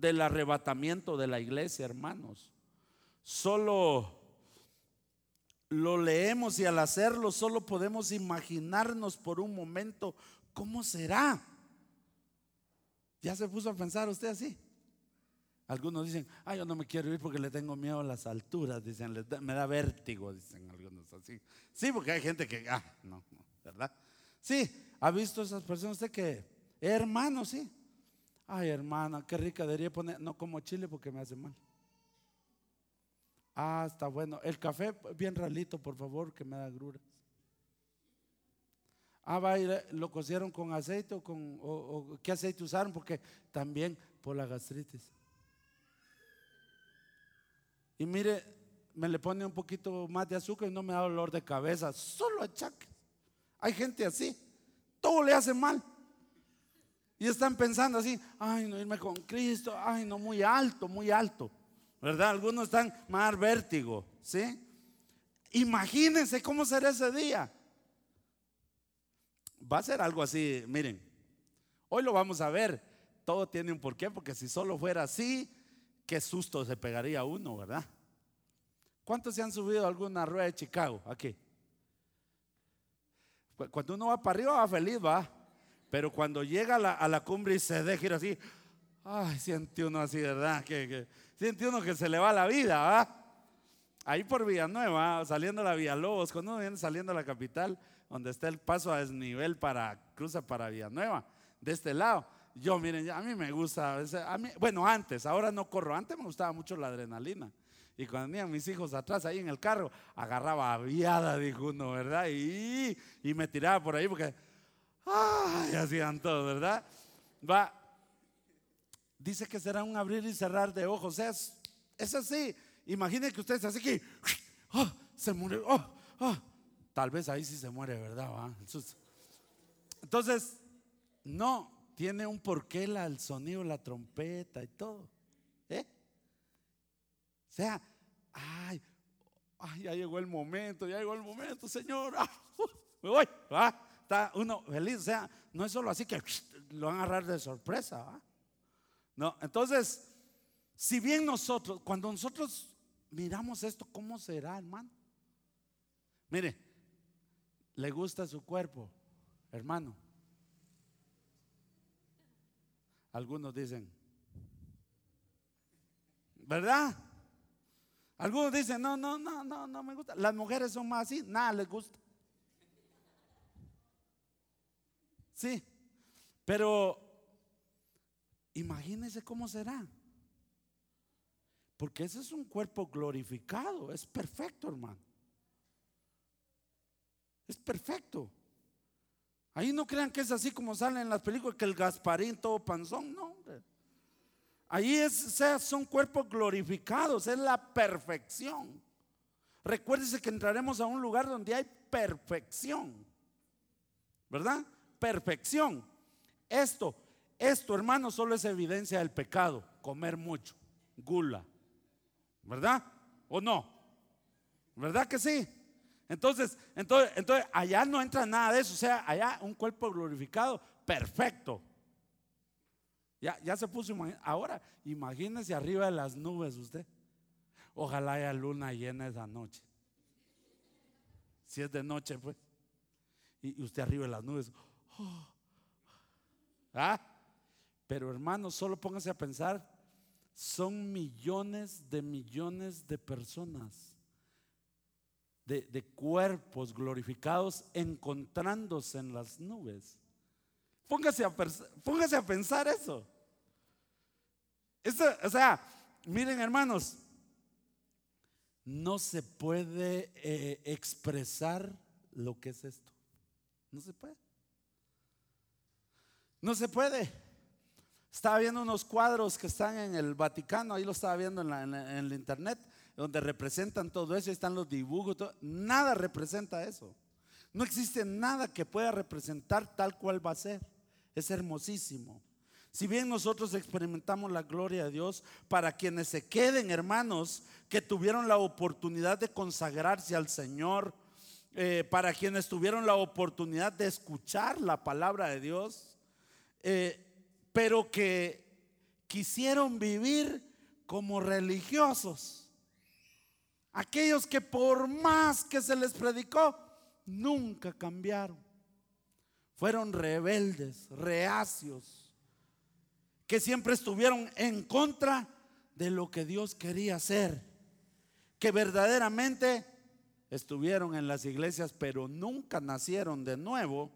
del arrebatamiento de la iglesia, hermanos. Solo lo leemos y al hacerlo solo podemos imaginarnos por un momento cómo será. ¿Ya se puso a pensar usted así? Algunos dicen, ah, yo no me quiero ir porque le tengo miedo a las alturas, dicen, me da vértigo, dicen algunos así. Sí, porque hay gente que, ah, no, no, ¿verdad? Sí, ¿ha visto esas personas usted que, hermano, sí? Ay, hermana, qué rica debería poner, no como chile porque me hace mal. Ah, está bueno. El café bien ralito, por favor, que me da gruras. Ah, va, lo cocieron con aceite o con, o, qué aceite usaron, porque también por la gastritis. Y mire, me le pone un poquito más de azúcar y no me da dolor de cabeza, solo achaques. Hay gente así, todo le hace mal. Y están pensando así, ay, no irme con Cristo, ay, no, muy alto, muy alto. ¿verdad? Algunos están más vértigo, ¿sí? Imagínense cómo será ese día. Va a ser algo así, miren, hoy lo vamos a ver, todo tiene un porqué, porque si solo fuera así, qué susto se pegaría uno, ¿verdad? ¿Cuántos se han subido a alguna rueda de Chicago aquí? Cuando uno va para arriba va feliz, va. Pero cuando llega a la, cumbre y se deja ir así, ay, siente uno así, ¿verdad? Que, siente uno que se le va la vida, ¿va? Ahí por Villanueva, saliendo a la Villalobos, cuando uno viene saliendo a la capital, donde está el paso a desnivel para, cruza para Villanueva, de este lado. Yo, miren, a mí me gusta, a mí, bueno, antes, ahora no corro, antes me gustaba mucho la adrenalina. Y cuando venían mis hijos atrás ahí en el carro, agarraba aviada, dijo uno, ¿verdad? Y, y me tiraba por ahí porque, ¡ay! Hacían todo, ¿verdad? Va, dice que será un abrir y cerrar de ojos. Es, es así. Imagine que usted está así que oh, se muere. Oh, oh. Tal vez ahí sí se muere, ¿verdad? Entonces, no, tiene un porqué la, el sonido, la trompeta y todo. ¿Eh? O sea, ay, ya llegó el momento, ya llegó el momento, Señor. Ah, me voy. Está uno feliz. O sea, no es solo así que lo van a agarrar de sorpresa. No, entonces, si bien nosotros, cuando nosotros miramos esto, ¿cómo será, hermano? Mire, le gusta su cuerpo, hermano. Algunos dicen, ¿verdad? Algunos dicen, no, no, no, no, no me gusta. Las mujeres son más así, nada les gusta. Sí, pero Imagínese cómo será. Porque ese es un cuerpo glorificado, es perfecto, hermano. Es perfecto. Ahí no crean que es así como salen en las películas, que el Gasparín todo panzón, no. Ahí es, son cuerpos glorificados, es la perfección. Recuérdese que entraremos a un lugar donde hay perfección. ¿Verdad? Perfección. Esto esto, hermano, solo es evidencia del pecado, comer mucho, gula. ¿Verdad? ¿O no? ¿Verdad que sí? Entonces, entonces, entonces allá no entra nada de eso, o sea, allá un cuerpo glorificado, perfecto. Ya, ya se puso, ahora imagínese arriba de las nubes usted. Ojalá haya luna llena esa noche. Si es de noche, pues. Y, usted arriba de las nubes. ¿Ah? Pero hermanos, solo pónganse a pensar, son millones de millones de personas, de, cuerpos glorificados encontrándose en las nubes. Póngase a, a pensar eso. O sea, miren hermanos, no se puede eh, expresar lo que es esto. No se puede. No se puede. Estaba viendo unos cuadros que están en el Vaticano, ahí lo estaba viendo en, el internet, donde representan todo eso, están los dibujos, nada representa eso. No existe nada que pueda representar tal cual va a ser. Es hermosísimo. Si bien nosotros experimentamos la gloria de Dios, para quienes se queden, hermanos, que tuvieron la oportunidad de consagrarse al Señor, eh, para quienes tuvieron la oportunidad de escuchar la palabra de Dios, eh, pero que, quisieron vivir como religiosos. Aquellos que por más que se les predicó, nunca cambiaron. Fueron rebeldes, reacios, que siempre estuvieron en contra de lo que Dios quería hacer, que verdaderamente estuvieron en las iglesias, pero nunca nacieron de nuevo,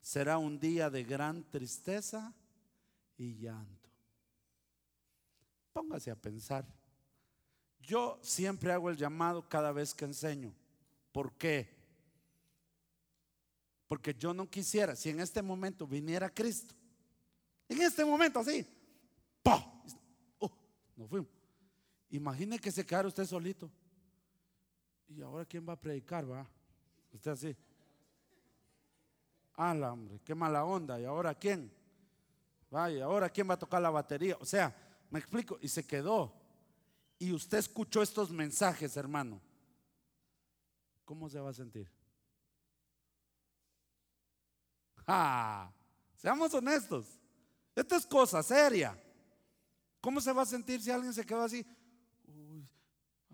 será un día de gran tristeza y llanto. Póngase a pensar. Yo siempre hago el llamado cada vez que enseño. ¿Por qué? Porque yo no quisiera, si en este momento viniera Cristo, en este momento así, ¡pah! Nos fuimos. Imagine que se quedara usted solito. ¿Y ahora quién va a predicar, va? Usted así. La hombre, qué mala onda. ¿Y ahora quién? Vaya, ahora quién va a tocar la batería? O sea, me explico. Y se quedó. Y usted escuchó estos mensajes, hermano. ¿Cómo se va a sentir? ¡Ah! Seamos honestos. Esta es cosa seria. ¿Cómo se va a sentir si alguien se quedó así?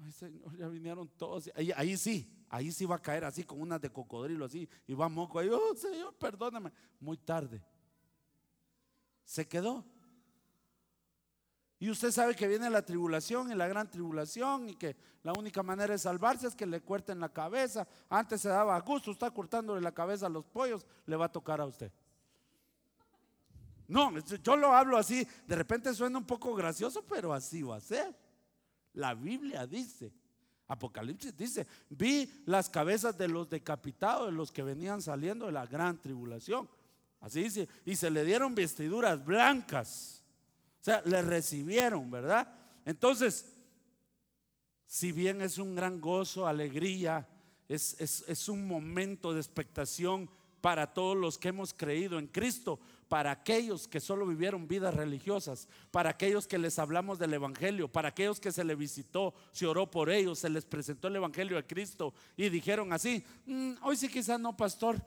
Ay Señor, ya vinieron todos. Ahí, sí, ahí sí va a caer así con unas de cocodrilo así y va moco ahí. Oh Señor, perdóname. Muy tarde. Se quedó. Y usted sabe que viene la tribulación y la gran tribulación y que la única manera de salvarse es que le corten la cabeza. Antes se daba a gusto, está cortándole la cabeza a los pollos, le va a tocar a usted. No, yo lo hablo así, de repente suena un poco gracioso, pero así va a ser. La Biblia dice, Apocalipsis dice, vi las cabezas de los decapitados, de los que venían saliendo de la gran tribulación. Así dice, y se le dieron vestiduras blancas. O sea, le recibieron, ¿verdad? Entonces, si bien es un gran gozo, alegría, es, es un momento de expectación para todos los que hemos creído en Cristo, para aquellos que solo vivieron vidas religiosas, para aquellos que les hablamos del Evangelio, para aquellos que se les visitó, se oró por ellos, se les presentó el Evangelio de Cristo y dijeron así, mm, hoy sí quizás no, pastor,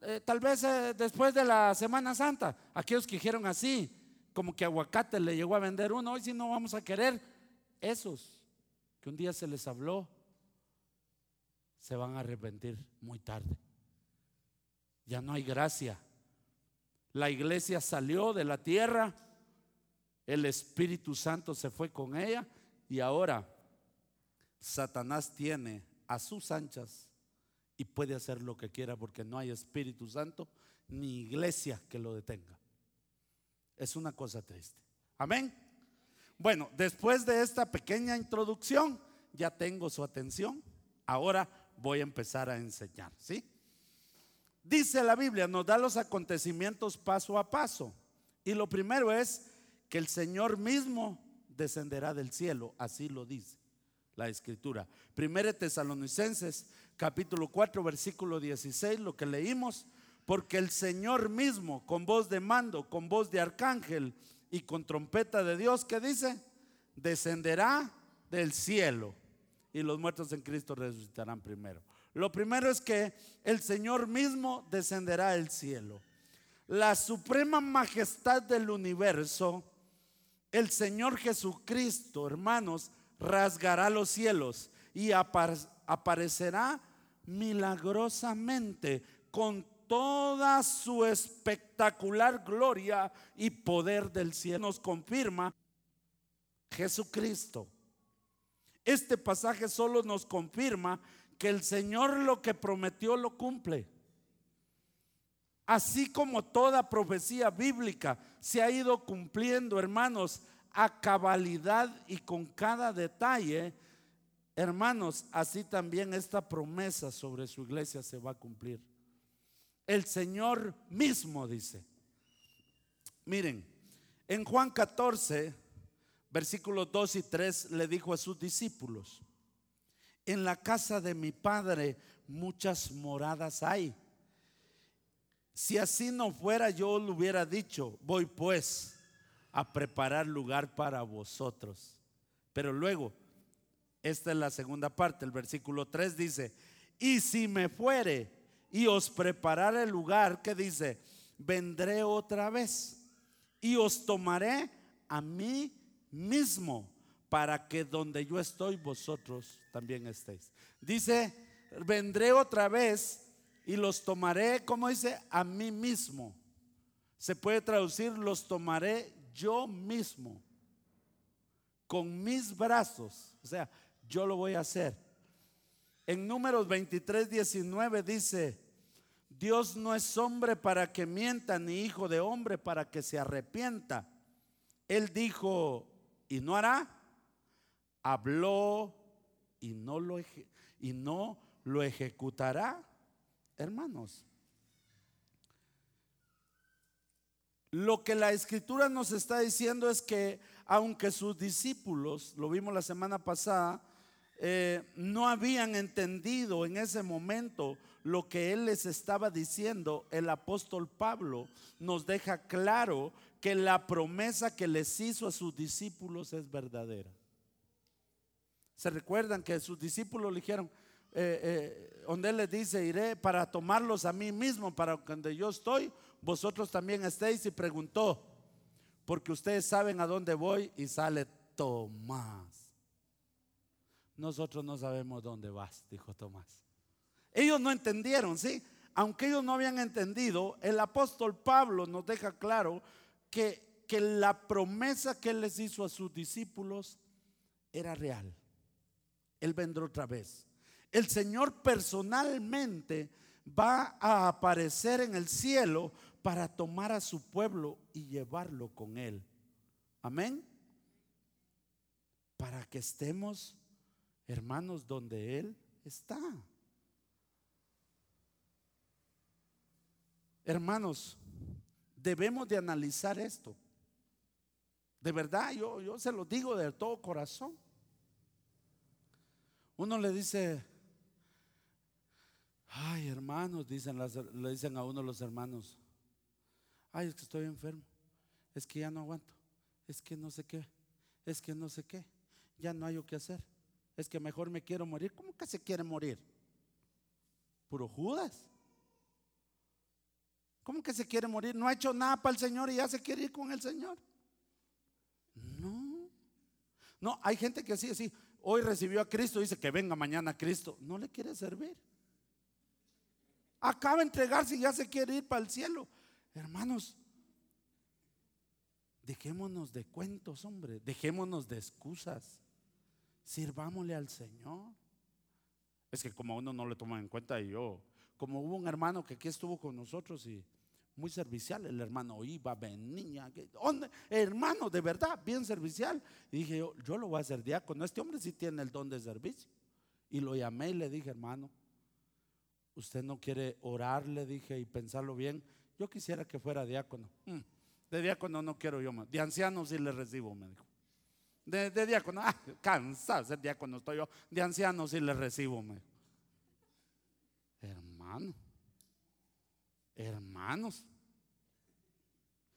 eh, tal vez eh, después de la Semana Santa, aquellos que dijeron así, como que aguacate le llegó a vender uno, hoy sí no vamos a querer, esos que un día se les habló, se van a arrepentir muy tarde. Ya no hay gracia la iglesia salió de la tierra, el Espíritu Santo se fue con ella y ahora Satanás tiene a sus anchas y puede hacer lo que quiera porque no hay Espíritu Santo ni iglesia que lo detenga. Es una cosa triste. Amén. Bueno, después de esta pequeña introducción, ya tengo su atención. Ahora voy a empezar a enseñar, ¿sí? Dice la Biblia, nos da los acontecimientos paso a paso. Y lo primero es que el Señor mismo descenderá del cielo, así lo dice la escritura. Primero Tesalonicenses capítulo 4 versículo 16, lo que leímos, porque el Señor mismo con voz de mando, con voz de arcángel y con trompeta de Dios, ¿qué dice? Descenderá del cielo y los muertos en Cristo resucitarán primero. Lo primero es que el Señor mismo descenderá del cielo. La suprema majestad del universo, el Señor Jesucristo, hermanos, rasgará los cielos y aparecerá milagrosamente con toda su espectacular gloria y poder del cielo. Nos confirma Jesucristo. Este pasaje solo nos confirma que el Señor lo que prometió lo cumple. Así como toda profecía bíblica se ha ido cumpliendo, hermanos, a cabalidad y con cada detalle, hermanos, así también esta promesa sobre su iglesia se va a cumplir. El Señor mismo dice, miren, en Juan 14, versículos 2 y 3 le dijo a sus discípulos, en la casa de mi padre muchas moradas hay. Si así no fuera, yo le hubiera dicho, voy pues a preparar lugar para vosotros. Pero luego, esta es la segunda parte, el versículo 3 dice, y si me fuere y os preparar el lugar, que dice, vendré otra vez y os tomaré a mí mismo para que donde yo estoy vosotros también estéis. Dice, vendré otra vez y los tomaré, como dice, a mí mismo. Se puede traducir, los tomaré yo mismo, con mis brazos. O sea, yo lo voy a hacer. En números 23, 19 dice, Dios no es hombre para que mienta, ni hijo de hombre para que se arrepienta. Él dijo, y no hará habló y no lo, y no lo ejecutará, hermanos. Lo que la escritura nos está diciendo es que aunque sus discípulos, lo vimos la semana pasada, eh, no habían entendido en ese momento lo que él les estaba diciendo, el apóstol Pablo nos deja claro que la promesa que les hizo a sus discípulos es verdadera. Se recuerdan que sus discípulos le dijeron, eh, eh, donde él les dice, iré para tomarlos a mí mismo, para donde yo estoy, vosotros también estéis. Y preguntó, porque ustedes saben a dónde voy y sale Tomás. Nosotros no sabemos dónde vas, dijo Tomás. Ellos no entendieron, ¿sí? Aunque ellos no habían entendido, el apóstol Pablo nos deja claro que, que la promesa que él les hizo a sus discípulos era real. Él vendrá otra vez. El Señor personalmente va a aparecer en el cielo para tomar a su pueblo y llevarlo con Él. Amén. Para que estemos, hermanos, donde Él está. Hermanos, debemos de analizar esto. De verdad, yo, yo se lo digo de todo corazón. Uno le dice, ay hermanos, dicen le dicen a uno los hermanos, ay es que estoy enfermo, es que ya no aguanto, es que no sé qué, es que no sé qué, ya no hay lo que hacer, es que mejor me quiero morir. ¿Cómo que se quiere morir? Puro Judas. ¿Cómo que se quiere morir? No ha hecho nada para el Señor y ya se quiere ir con el Señor. No. No, hay gente que así, así, hoy recibió a Cristo, dice que venga mañana a Cristo, no le quiere servir. Acaba de entregarse y ya se quiere ir para el cielo. Hermanos, dejémonos de cuentos, hombre, dejémonos de excusas. Sirvámosle al Señor. Es que como uno no le toma en cuenta y yo, como hubo un hermano que aquí estuvo con nosotros y muy servicial. El hermano iba, venía, hermano, de verdad, bien servicial. Y dije yo, yo lo voy a hacer diácono. Este hombre sí tiene el don de servicio. Y lo llamé y le dije, hermano, usted no quiere orar, le dije, y pensarlo bien. Yo quisiera que fuera diácono. Mm, de diácono no quiero yo más. De anciano sí le recibo, me dijo. De, diácono, ah, cansado de ser diácono estoy yo. De anciano sí le recibo, me dijo. Hermano Hermanos,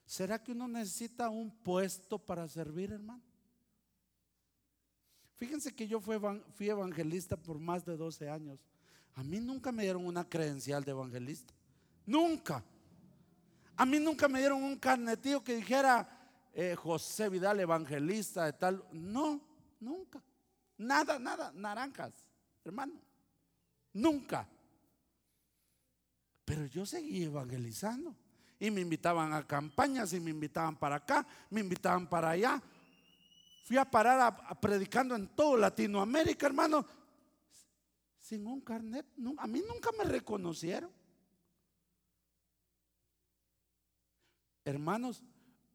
¿será que uno necesita un puesto para servir, hermano? Fíjense que yo fui evangelista por más de 12 años. A mí nunca me dieron una credencial de evangelista. Nunca. A mí nunca me dieron un carnetillo que dijera eh, José Vidal evangelista de tal. No, nunca. Nada, nada. Naranjas, hermano. Nunca. Pero yo seguí evangelizando. Y me invitaban a campañas y me invitaban para acá, me invitaban para allá. Fui a parar predicando en todo Latinoamérica, hermano, sin un carnet. a mí nunca me reconocieron. Hermanos,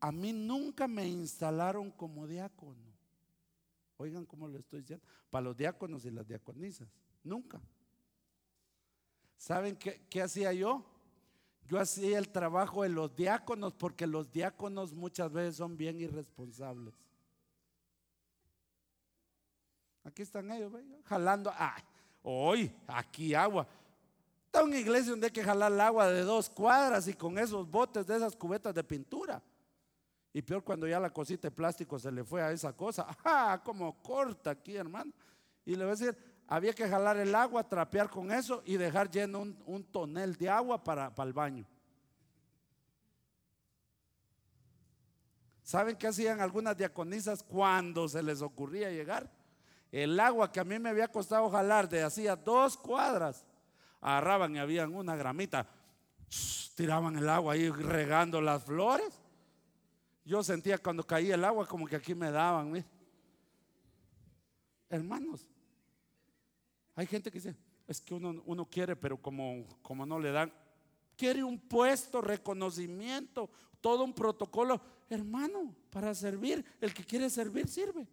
a mí nunca me instalaron como diácono. Oigan cómo lo estoy diciendo. Para los diáconos y las diaconisas. Nunca. ¿Saben qué, hacía yo? Yo hacía el trabajo de los diáconos porque los diáconos muchas veces son bien irresponsables. Aquí están ellos, jalando. Ah, hoy, aquí agua. Está una iglesia donde hay que jalar el agua de dos cuadras y con esos botes de esas cubetas de pintura. Y peor cuando ya la cosita de plástico se le fue a esa cosa. ¡Ah! Como corta aquí, hermano. Y le voy a decir, había que jalar el agua, trapear con eso y dejar lleno un, tonel de agua para, el baño. ¿Saben qué hacían algunas diaconisas cuando se les ocurría llegar? El agua que a mí me había costado jalar de hacía dos cuadras, agarraban y habían una gramita, tiraban el agua ahí regando las flores. Yo sentía cuando caía el agua como que aquí me daban. Hermanos, hay gente que dice, es que uno, uno quiere, pero como, como no le dan, quiere un puesto, reconocimiento, todo un protocolo. Hermano, para servir, el que quiere servir sirve.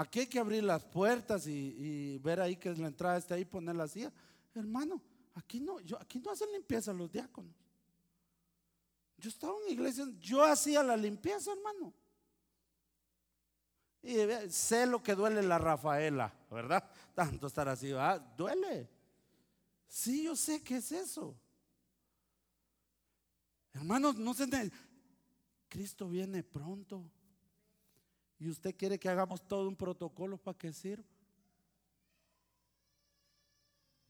Aquí hay que abrir las puertas y, ver ahí que la entrada está ahí, poner la silla. Hermano, aquí no, yo, aquí no hacen limpieza los diáconos. Yo estaba en iglesia, yo hacía la limpieza, hermano. Y sé lo que duele la Rafaela, ¿verdad? Tanto estar así, ¿verdad? Duele. Sí, yo sé que es eso. Hermanos, no se... Cristo viene pronto. Y usted quiere que hagamos todo un protocolo para que sirva.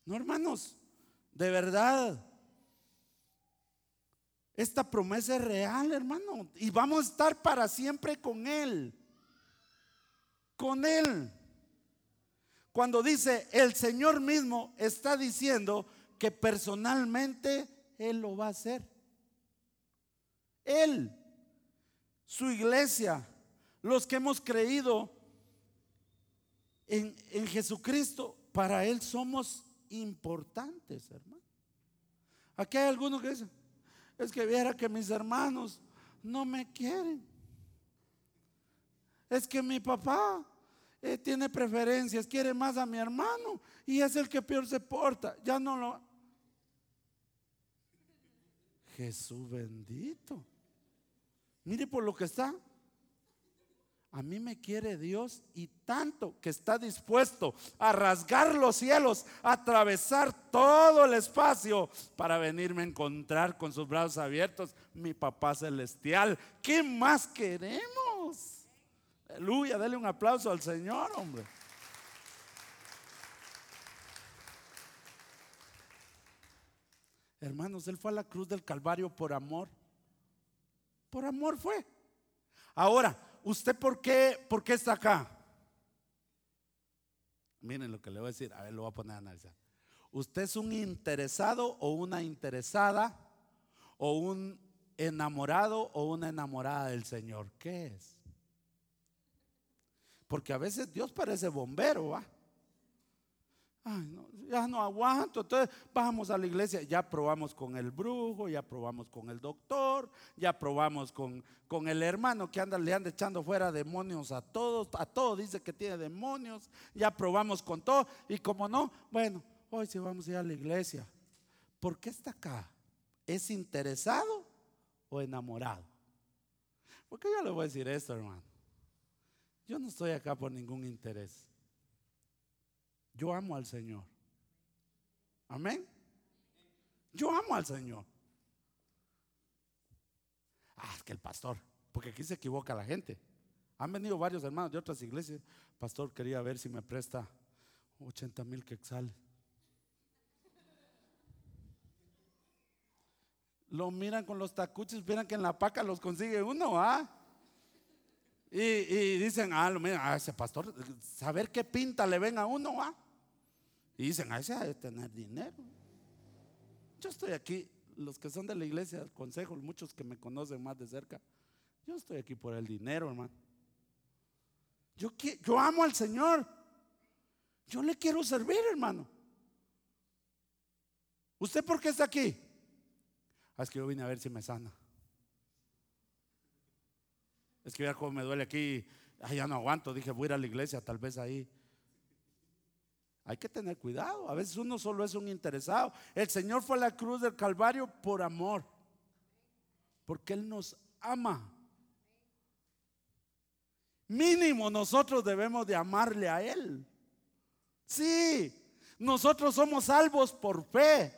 No, hermanos, de verdad. Esta promesa es real, hermano. Y vamos a estar para siempre con Él. Con Él. Cuando dice, el Señor mismo está diciendo que personalmente Él lo va a hacer. Él, su iglesia, los que hemos creído en, Jesucristo, para Él somos importantes, hermano. Aquí hay algunos que dicen, es que viera que mis hermanos no me quieren. Es que mi papá eh, tiene preferencias, quiere más a mi hermano y es el que peor se porta. Ya no lo... Jesús bendito. Mire por lo que está. A mí me quiere Dios y tanto que está dispuesto a rasgar los cielos, a atravesar todo el espacio para venirme a encontrar con sus brazos abiertos, mi papá celestial. ¿Qué más queremos? Aleluya, dale un aplauso al Señor, hombre. Hermanos, Él fue a la cruz del Calvario por amor. Por amor fue. Ahora, ¿usted por qué, por qué está acá? Miren lo que le voy a decir, a ver, lo voy a poner a analizar. ¿Usted es un interesado o una interesada o un enamorado o una enamorada del Señor? ¿Qué es? Porque a veces Dios parece bombero, ¿va? Ay, no, ya no aguanto. Entonces vamos a la iglesia, ya probamos con el brujo, ya probamos con el doctor, ya probamos con, con el hermano que anda, le anda echando fuera demonios a todos, a todos dice que tiene demonios, ya probamos con todo. Y como no, bueno, hoy sí vamos a ir a la iglesia. ¿Por qué está acá? ¿Es interesado o enamorado? Porque yo le voy a decir esto, hermano. Yo no estoy acá por ningún interés. Yo amo al Señor. Amén. Yo amo al Señor. Ah, es que el pastor, porque aquí se equivoca la gente. Han venido varios hermanos de otras iglesias. Pastor, quería ver si me presta 80 mil quetzales. Lo miran con los tacuches, miran que en la paca los consigue uno, ¿ah? Y, dicen, ah, lo miran, a ese pastor, saber qué pinta le ven a uno, ¿ah? Y dicen, ah, ese ha tener dinero. Yo estoy aquí, los que son de la iglesia, consejo, muchos que me conocen más de cerca, yo estoy aquí por el dinero, hermano. Yo, yo amo al Señor. Yo le quiero servir, hermano. ¿Usted por qué está aquí? Ah, es que yo vine a ver si me sana. Es que ya como me duele aquí, ya no aguanto. Dije, voy a ir a la iglesia, tal vez ahí. Hay que tener cuidado. A veces uno solo es un interesado. El Señor fue a la cruz del Calvario por amor. Porque Él nos ama. Mínimo nosotros debemos de amarle a Él. Sí, nosotros somos salvos por fe.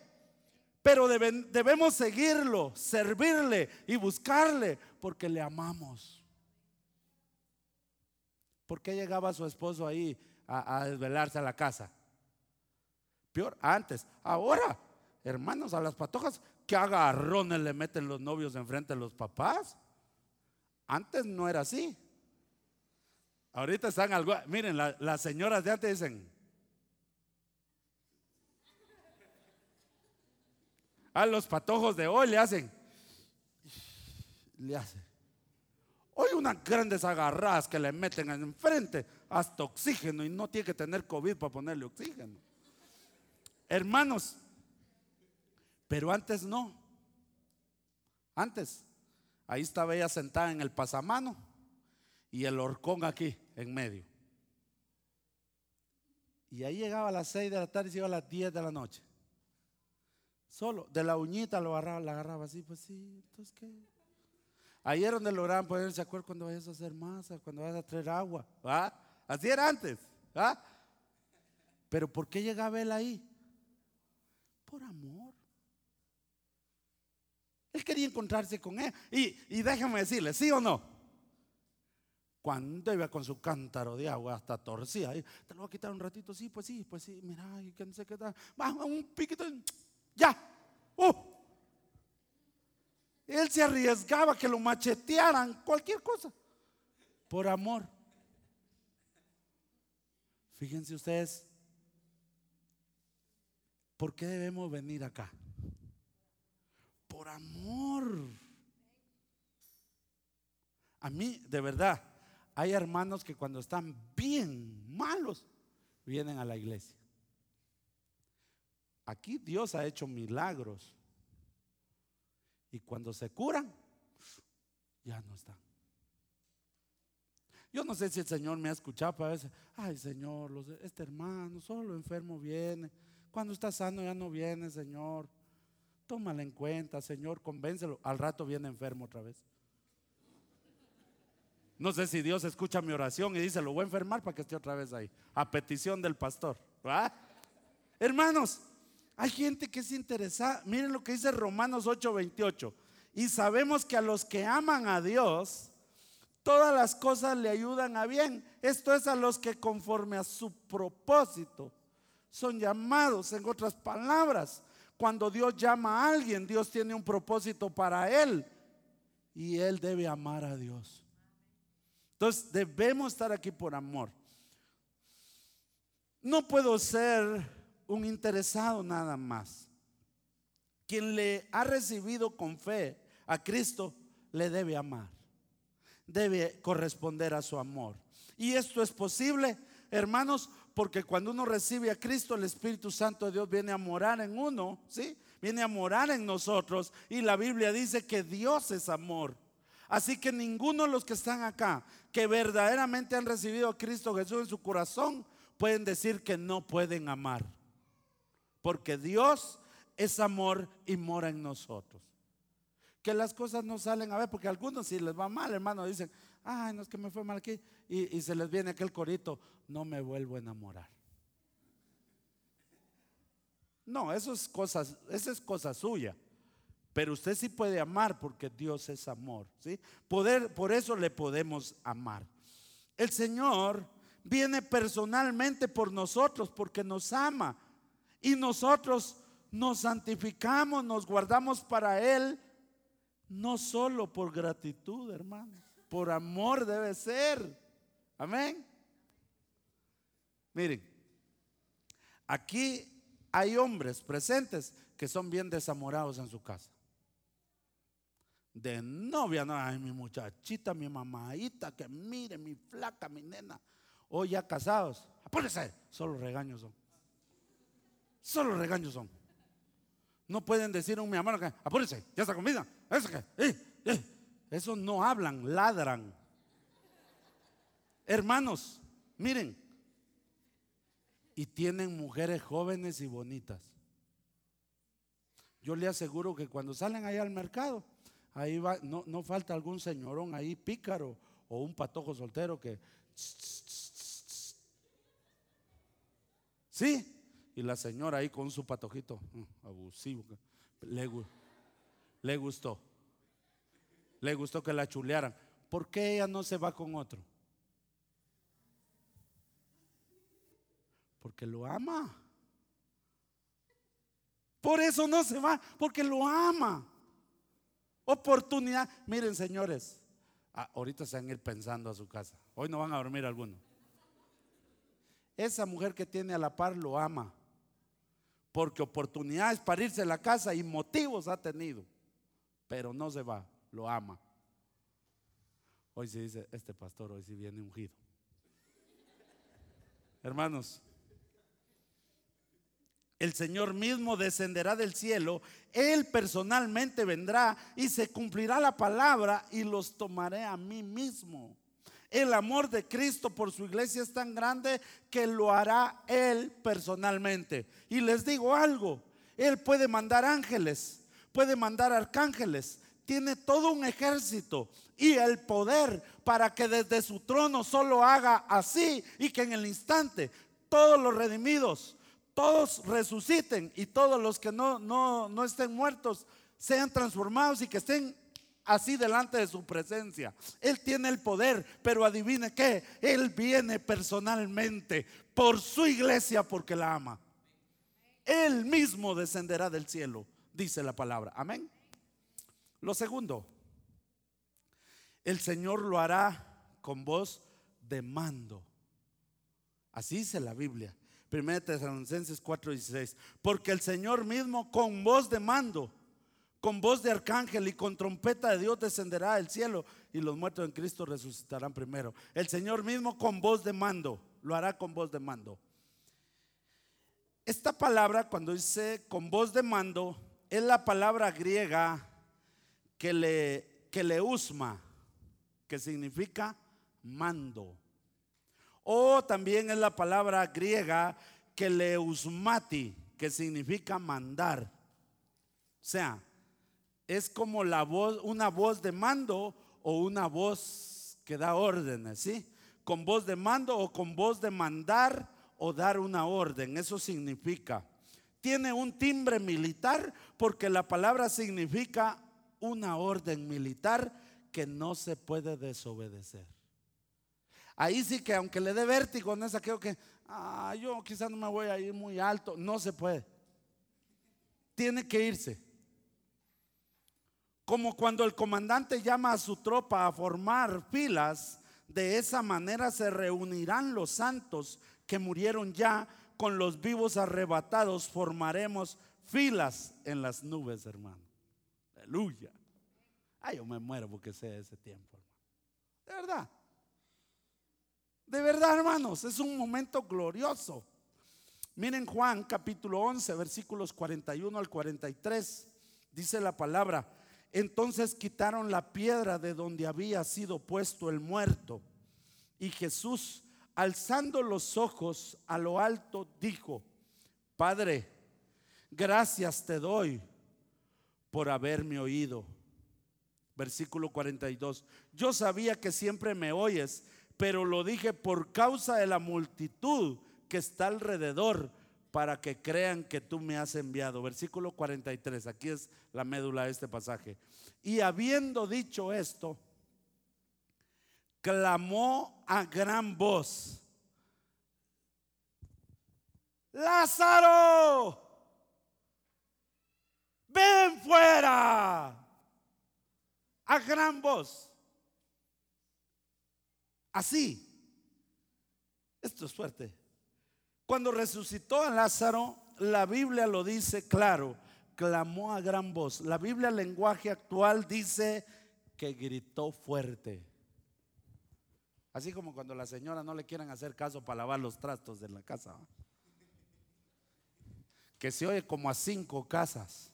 Pero debemos seguirlo, servirle y buscarle porque le amamos. ¿Por qué llegaba su esposo ahí a, desvelarse a la casa? Peor, antes. Ahora, hermanos, a las patojas, que agarrones le meten los novios enfrente de los papás. Antes no era así. Ahorita están algo. Miren, las señoras de antes dicen. A los patojos de hoy le hacen. Le hacen. Hoy unas grandes agarradas que le meten enfrente hasta oxígeno y no tiene que tener COVID para ponerle oxígeno. Hermanos, pero antes no. Antes, ahí estaba ella sentada en el pasamano y el horcón aquí en medio. Y ahí llegaba a las 6 de la tarde y iba a las 10 de la noche. Solo, de la uñita lo agarraba, la agarraba así, pues sí, entonces qué. Ahí era donde lograban ponerse de acuerdo cuando vayas a hacer masa, cuando vayas a traer agua. Así era antes. Pero ¿por qué llegaba él ahí? Por amor. Él quería encontrarse con él. Y, y déjame decirle, ¿sí o no? Cuando iba con su cántaro de agua hasta torcía, te lo voy a quitar un ratito, sí, pues sí, pues sí, mira, y que no sé qué tal. Vamos, un piquito, ya. Uh. Él se arriesgaba que lo machetearan, cualquier cosa, por amor. Fíjense ustedes, ¿por qué debemos venir acá? Por amor. A mí, de verdad, hay hermanos que cuando están bien malos, vienen a la iglesia. Aquí Dios ha hecho milagros. Y cuando se curan, ya no están. Yo no sé si el Señor me ha escuchado para veces, ay Señor, este hermano, solo enfermo viene. Cuando está sano ya no viene, Señor. Tómalo en cuenta, Señor, convéncelo. Al rato viene enfermo otra vez. No sé si Dios escucha mi oración y dice, lo voy a enfermar para que esté otra vez ahí. A petición del pastor. Hermanos, hay gente que es interesada. Miren lo que dice Romanos 8:28. Y sabemos que a los que aman a Dios, todas las cosas le ayudan a bien. Esto es a los que conforme a su propósito son llamados. En otras palabras, cuando Dios llama a alguien, Dios tiene un propósito para él. Y él debe amar a Dios. Entonces debemos estar aquí por amor. No puedo ser un interesado nada más. Quien le ha recibido con fe a Cristo le debe amar, debe corresponder a su amor. Y esto es posible, hermanos, porque cuando uno recibe a Cristo, el Espíritu Santo de Dios viene a morar en uno, ¿sí? Viene a morar en nosotros y la Biblia dice que Dios es amor. Así que ninguno de los que están acá, que verdaderamente han recibido a Cristo Jesús en su corazón, pueden decir que no pueden amar. Porque Dios es amor y mora en nosotros. Que las cosas no salen a ver, porque a algunos si les va mal, hermano, dicen, ay, no es que me fue mal aquí, y, se les viene aquel corito, no me vuelvo a enamorar. No, eso es cosas, esa es cosa suya. Pero usted sí puede amar porque Dios es amor, ¿sí? Poder, por eso le podemos amar. El Señor viene personalmente por nosotros porque nos ama. Y nosotros nos santificamos, nos guardamos para Él, no solo por gratitud, hermanos, por amor debe ser. Amén. Miren, aquí hay hombres presentes que son bien desamorados en su casa. De novia, no, ay, mi muchachita, mi mamadita, que mire, mi flaca, mi nena. O ya casados, apúrese, solo regaños son. Solo regaños son. No pueden decir a un mi hermano que apúrese, ya está comida. Eso que, eh, eh. Eso no hablan, ladran. Hermanos, miren. Y tienen mujeres jóvenes y bonitas. Yo le aseguro que cuando salen allá al mercado, ahí va, no, no falta algún señorón ahí pícaro o un patojo soltero que. Sí, y la señora ahí con su patojito, mm, abusivo, le, gustó. Le gustó que la chulearan. ¿Por qué ella no se va con otro? Porque lo ama. Por eso no se va, porque lo ama. Oportunidad. Miren, señores, ah, ahorita se van a ir pensando a su casa. Hoy no van a dormir alguno. Esa mujer que tiene a la par lo ama. Porque oportunidades para irse a la casa y motivos ha tenido. Pero no se va, lo ama. Hoy se dice, este pastor hoy sí viene ungido. Hermanos, el Señor mismo descenderá del cielo, Él personalmente vendrá y se cumplirá la palabra y los tomaré a mí mismo. El amor de Cristo por su iglesia es tan grande que lo hará Él personalmente. Y les digo algo, Él puede mandar ángeles, puede mandar arcángeles, tiene todo un ejército y el poder para que desde su trono solo haga así y que en el instante todos los redimidos todos resuciten y todos los que no, no, no estén muertos sean transformados y que estén así delante de su presencia. Él tiene el poder, pero adivine qué, Él viene personalmente por su iglesia porque la ama. Él mismo descenderá del cielo, dice la palabra. Amén. Lo segundo, el Señor lo hará con voz de mando. Así dice la Biblia. 1 Tesalonicenses 4:16. Porque el Señor mismo con voz de mando, con voz de arcángel y con trompeta de Dios descenderá del cielo y los muertos en Cristo resucitarán primero. El Señor mismo con voz de mando, lo hará con voz de mando. Esta palabra, cuando dice con voz de mando, es la palabra griega que le, que le usma, que significa mando. O también es la palabra griega que leusmati, que significa mandar. O sea, es como la voz, una voz de mando o una voz que da órdenes, ¿sí? Con voz de mando o con voz de mandar o dar una orden, eso significa. Tiene un timbre militar porque la palabra significa una orden militar que no se puede desobedecer. Ahí sí que aunque le dé vértigo, no es aquello que, ah, yo quizás no me voy a ir muy alto. No se puede. Tiene que irse. Como cuando el comandante llama a su tropa a formar filas, de esa manera se reunirán los santos que murieron ya con los vivos arrebatados. Formaremos filas en las nubes, hermano. Aleluya. Ay, yo me muero porque sea ese tiempo, hermano. De verdad. De verdad, hermanos, es un momento glorioso. Miren Juan capítulo 11, versículos 41 al 43. Dice la palabra, entonces quitaron la piedra de donde había sido puesto el muerto. Y Jesús, alzando los ojos a lo alto, dijo, Padre, gracias te doy por haberme oído. Versículo 42. Yo sabía que siempre me oyes pero lo dije por causa de la multitud que está alrededor para que crean que tú me has enviado. Versículo 43, aquí es la médula de este pasaje. Y habiendo dicho esto, clamó a gran voz, Lázaro, ven fuera, a gran voz. Así. Esto es fuerte. Cuando resucitó a Lázaro, la Biblia lo dice claro, clamó a gran voz. La Biblia, lenguaje actual, dice que gritó fuerte. Así como cuando la señora no le quieren hacer caso para lavar los trastos de la casa. Que se oye como a cinco casas.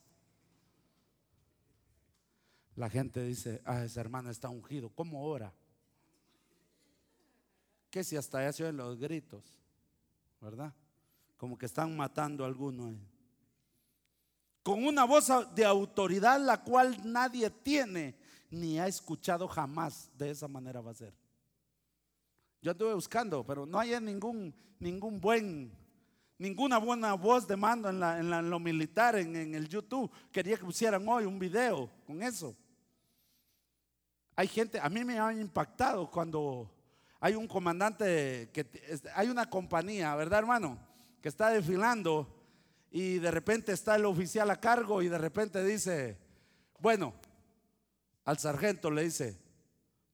La gente dice, ah, ese hermano está ungido. ¿Cómo ora? que si hasta allá se oyen los gritos, ¿verdad? Como que están matando a alguno. Con una voz de autoridad la cual nadie tiene ni ha escuchado jamás. De esa manera va a ser. Yo estuve buscando, pero no hay ningún, ningún buen, ninguna buena voz de mando en, la, en, lo militar, en, en el YouTube. Quería que pusieran hoy un video con eso. Hay gente, a mí me ha impactado cuando hay un comandante, que hay una compañía, ¿verdad hermano? Que está desfilando y de repente está el oficial a cargo y de repente dice, bueno, al sargento le dice,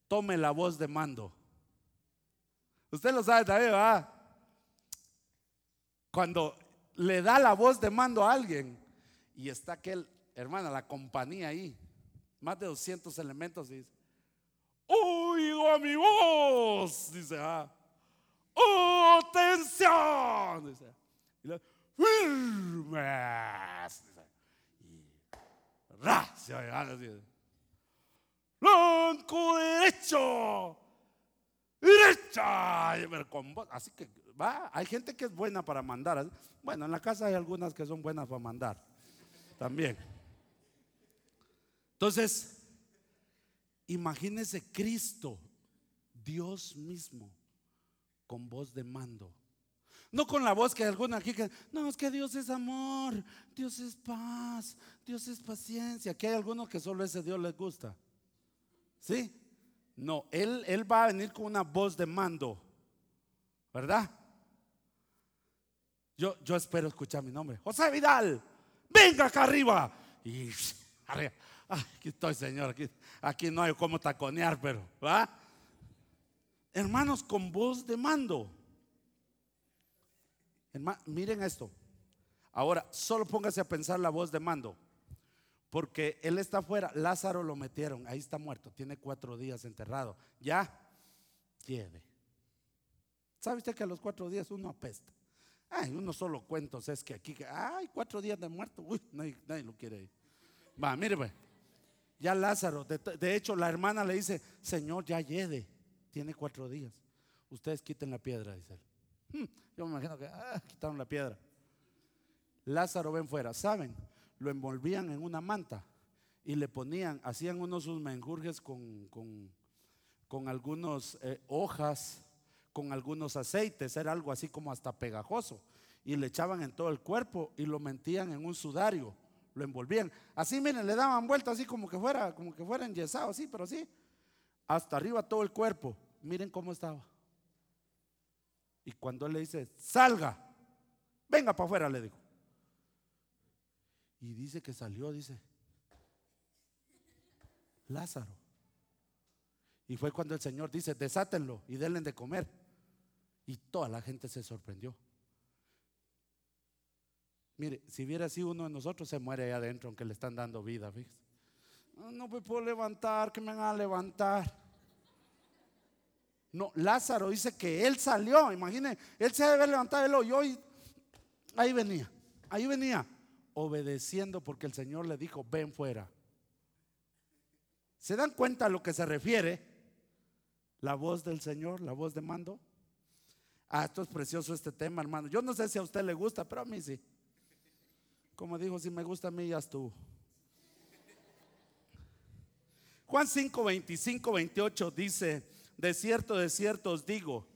tome la voz de mando. Usted lo sabe también, ¿verdad? Cuando le da la voz de mando a alguien y está aquel, hermana, la compañía ahí, más de 200 elementos, y dice, oigo mi voz, dice, ah, atención, dice, y le, firmes, y blanco derecho, derecha, así que va, hay gente que es buena para mandar, bueno, en la casa hay algunas que son buenas para mandar, también. Entonces, imagínese Cristo, Dios mismo, con voz de mando. No con la voz que alguna aquí que, no, es que Dios es amor, Dios es paz, Dios es paciencia. Aquí hay algunos que solo ese Dios les gusta. ¿Sí? No, él, él va a venir con una voz de mando, ¿verdad? Yo, yo espero escuchar mi nombre. José Vidal, venga acá arriba. Y arriba aquí estoy, Señor. Aquí, no hay cómo taconear, pero, ¿va? Hermanos, con voz de mando. miren esto. Ahora, solo póngase a pensar la voz de mando. Porque él está afuera, Lázaro lo metieron, ahí está muerto, tiene cuatro días enterrado. Ya, quiere. ¿Sabe usted que a los cuatro días uno apesta? Ay, uno solo cuentos es que aquí, ay, cuatro días de muerto, uy, nadie, nadie lo quiere ir. Va, mire, pues. Ya Lázaro, de, hecho la hermana le dice, Señor, ya llegue, tiene cuatro días. Ustedes quiten la piedra, dice él. Hmm, yo me imagino que ah, quitaron la piedra. Lázaro ven fuera, ¿saben? Lo envolvían en una manta y le ponían, hacían unos sus menjurjes con, con, algunas eh, hojas, con algunos aceites, era algo así como hasta pegajoso. Y le echaban en todo el cuerpo y lo mentían en un sudario lo envolvían. Así, miren, le daban vuelta así como que fuera, como que fuera enyesado, así, pero así. Hasta arriba todo el cuerpo. Miren cómo estaba. Y cuando él le dice, salga, venga para afuera, le dijo. Y dice que salió, dice, Lázaro. Y fue cuando el Señor dice, desátenlo y denle de comer. Y toda la gente se sorprendió. Mire, si hubiera sido uno de nosotros, se muere ahí adentro, aunque le están dando vida. No, me puedo levantar, que me van a levantar. No, Lázaro dice que él salió, imagine, él se debe levantar, él oyó y ahí venía, ahí venía, obedeciendo porque el Señor le dijo, ven fuera. ¿Se dan cuenta a lo que se refiere? La voz del Señor, la voz de mando. Ah, esto es precioso este tema, hermano. Yo no sé si a usted le gusta, pero a mí sí. Como dijo, si me gusta a mí, ya estuvo. Juan 5, 25, 28 dice, de cierto, de cierto os digo,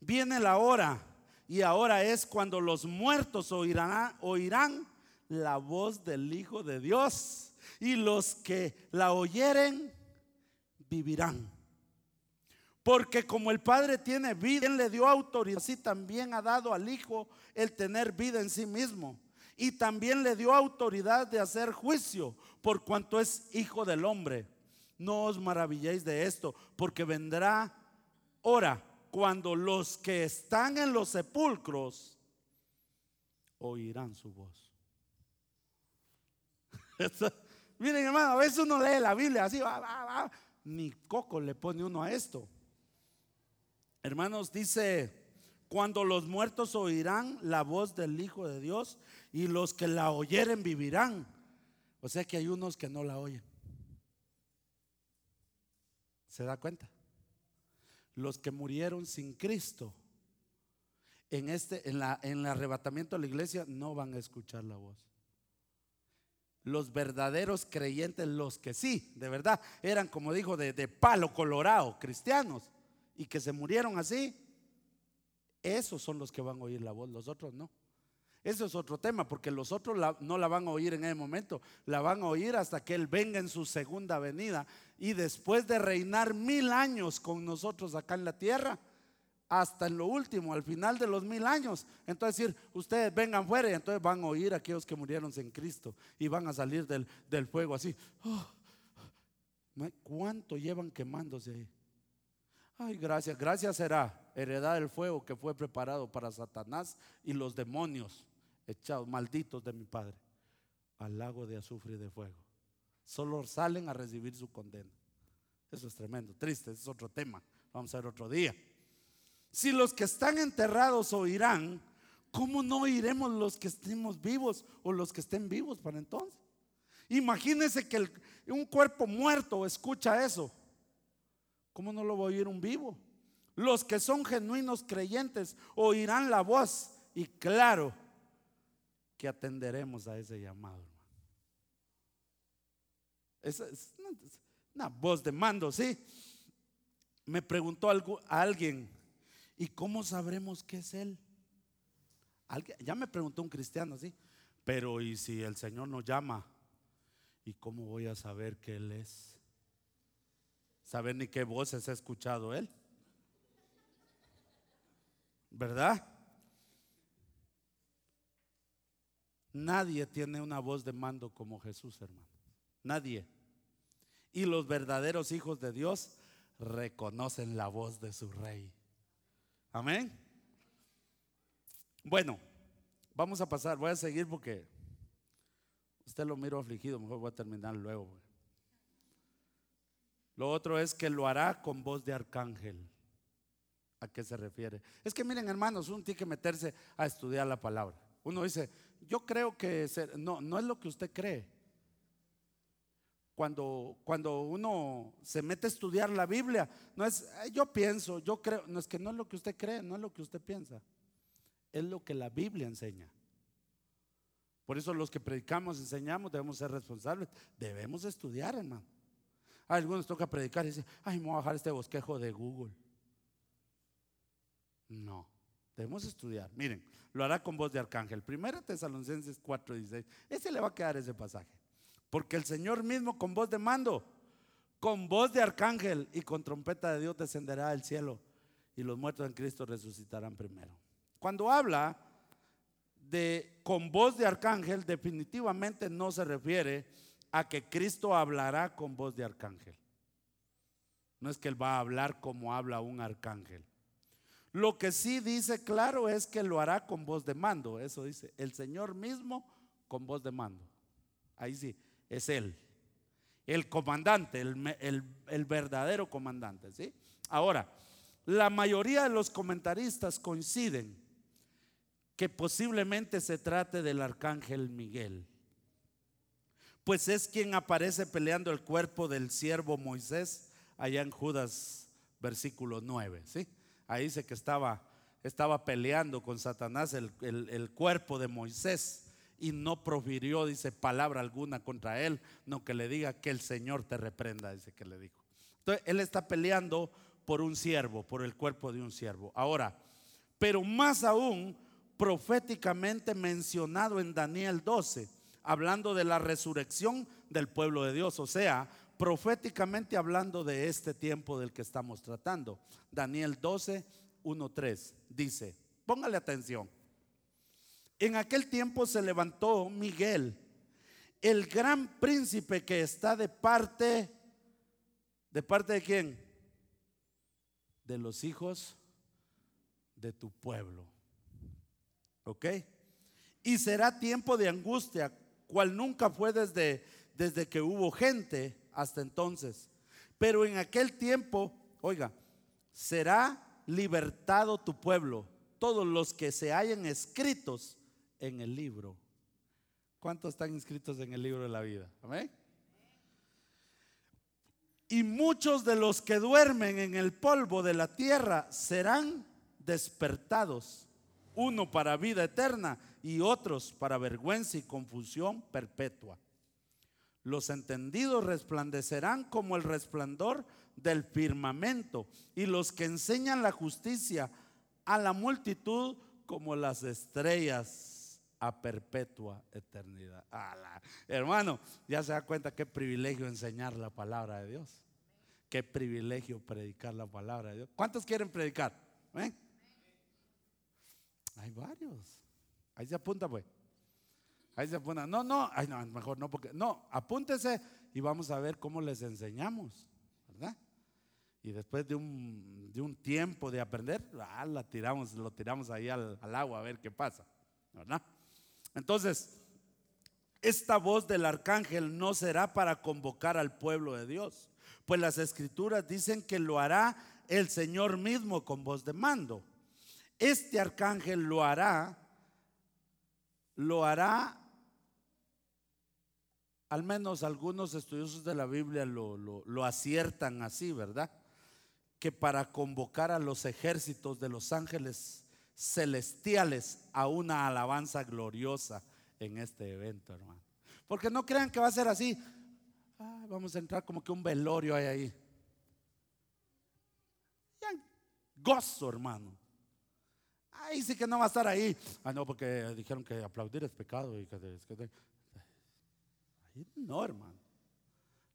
viene la hora y ahora es cuando los muertos oirán, oirán la voz del Hijo de Dios y los que la oyeren vivirán. Porque como el Padre tiene vida, Él le dio autoridad, así también ha dado al Hijo el tener vida en sí mismo y también le dio autoridad de hacer juicio por cuanto es hijo del hombre. No os maravilléis de esto, porque vendrá hora cuando los que están en los sepulcros oirán su voz. Miren hermano, a veces uno lee la Biblia así, ni coco le pone uno a esto. Hermanos, dice cuando los muertos oirán la voz del Hijo de Dios y los que la oyeren vivirán. O sea que hay unos que no la oyen. ¿Se da cuenta? Los que murieron sin Cristo en este en la en el arrebatamiento de la iglesia no van a escuchar la voz. Los verdaderos creyentes, los que sí, de verdad, eran como dijo de, de palo colorado, cristianos, y que se murieron así, esos son los que van a oír la voz, los otros no. Eso es otro tema, porque los otros no la van a oír en ese momento, la van a oír hasta que Él venga en su segunda venida. Y después de reinar mil años con nosotros acá en la tierra, hasta en lo último, al final de los mil años. Entonces decir, ustedes vengan fuera y entonces van a oír a aquellos que murieron en Cristo y van a salir del, fuego así. Oh, ¿Cuánto llevan quemándose ahí? Ay, gracias, gracias será heredad del fuego que fue preparado para Satanás y los demonios echados, malditos de mi Padre, al lago de azufre y de fuego. Solo salen a recibir su condena. Eso es tremendo, triste, es otro tema. Vamos a ver otro día. Si los que están enterrados oirán, ¿cómo no oiremos los que estemos vivos o los que estén vivos para entonces? Imagínense que un cuerpo muerto escucha eso. ¿Cómo no lo va a oír un vivo? Los que son genuinos creyentes oirán la voz y claro atenderemos a ese llamado. Esa es una voz de mando, ¿sí? Me preguntó algo, alguien, ¿y cómo sabremos que es Él? ya me preguntó un cristiano, ¿sí? Pero ¿y si el Señor nos llama? ¿Y cómo voy a saber que Él es? ¿Saber ni qué voces ha escuchado Él? ¿Verdad? Nadie tiene una voz de mando como Jesús, hermano. Nadie. Y los verdaderos hijos de Dios reconocen la voz de su rey. Amén. Bueno, vamos a pasar, voy a seguir porque usted lo miro afligido, mejor voy a terminar luego. Lo otro es que lo hará con voz de arcángel. ¿A qué se refiere? Es que miren hermanos, uno tiene que meterse a estudiar la palabra. Uno dice, yo creo que no, no es lo que usted cree. Cuando, cuando uno se mete a estudiar la Biblia, no es, yo pienso, yo creo, no es que no es lo que usted cree, no es lo que usted piensa, es lo que la Biblia enseña. Por eso los que predicamos, enseñamos, debemos ser responsables, debemos estudiar, hermano. A algunos toca predicar y dicen, ay, me voy a bajar este bosquejo de Google. No, debemos estudiar. Miren, lo hará con voz de arcángel. Primera Tesalonicenses 4:16. Ese le va a quedar ese pasaje. Porque el Señor mismo con voz de mando, con voz de arcángel y con trompeta de Dios descenderá del cielo y los muertos en Cristo resucitarán primero. Cuando habla de con voz de arcángel, definitivamente no se refiere a que Cristo hablará con voz de arcángel. No es que Él va a hablar como habla un arcángel. Lo que sí dice claro es que lo hará con voz de mando. Eso dice, el Señor mismo con voz de mando. Ahí sí, es Él. El comandante, el, verdadero comandante. ¿sí? Ahora, la mayoría de los comentaristas coinciden que posiblemente se trate del arcángel Miguel. Pues es quien aparece peleando el cuerpo del siervo Moisés allá en Judas versículo 9. ¿sí? Ahí dice que estaba, estaba peleando con Satanás el, cuerpo de Moisés y no profirió, dice, palabra alguna contra él, no que le diga que el Señor te reprenda, dice que le dijo. Entonces, él está peleando por un siervo, por el cuerpo de un siervo. Ahora, pero más aún, proféticamente mencionado en Daniel 12, hablando de la resurrección del pueblo de Dios, o sea, proféticamente hablando de este tiempo del que estamos tratando. Daniel 12, 1, 3 dice, póngale atención. En aquel tiempo se levantó Miguel, el gran príncipe que está de parte, ¿de parte de quién? De los hijos de tu pueblo. ¿Ok? Y será tiempo de angustia, cual nunca fue desde, desde que hubo gente hasta entonces. Pero en aquel tiempo, oiga, será libertado tu pueblo, todos los que se hayan escritos en el libro. ¿Cuántos están inscritos en el libro de la vida? Amén. Y muchos de los que duermen en el polvo de la tierra serán despertados, uno para vida eterna y otros para vergüenza y confusión perpetua. Los entendidos resplandecerán como el resplandor del firmamento y los que enseñan la justicia a la multitud como las estrellas a perpetua eternidad. Hermano, ya se da cuenta qué privilegio enseñar la palabra de Dios. Qué privilegio predicar la palabra de Dios. ¿Cuántos quieren predicar? ¿Ven? Hay varios. Ahí se apunta, pues. Ahí se apunta. No, no, ay, no, mejor no, porque. No, apúntese y vamos a ver cómo les enseñamos, ¿verdad? Y después de un, de un tiempo de aprender, ah, la tiramos, lo tiramos ahí al, al agua a ver qué pasa, ¿verdad? Entonces, esta voz del arcángel no será para convocar al pueblo de Dios, pues las escrituras dicen que lo hará el Señor mismo con voz de mando. Este arcángel lo hará, lo hará, al menos algunos estudiosos de la Biblia lo, lo aciertan así, ¿verdad? Que para convocar a los ejércitos de los ángeles celestiales a una alabanza gloriosa en este evento, hermano. Porque no crean que va a ser así. vamos a entrar como que un velorio hay ahí. Gozo, hermano. Ahí sí que no va a estar ahí. Ah, no, porque dijeron que aplaudir es pecado. Y que, ahí no, hermano.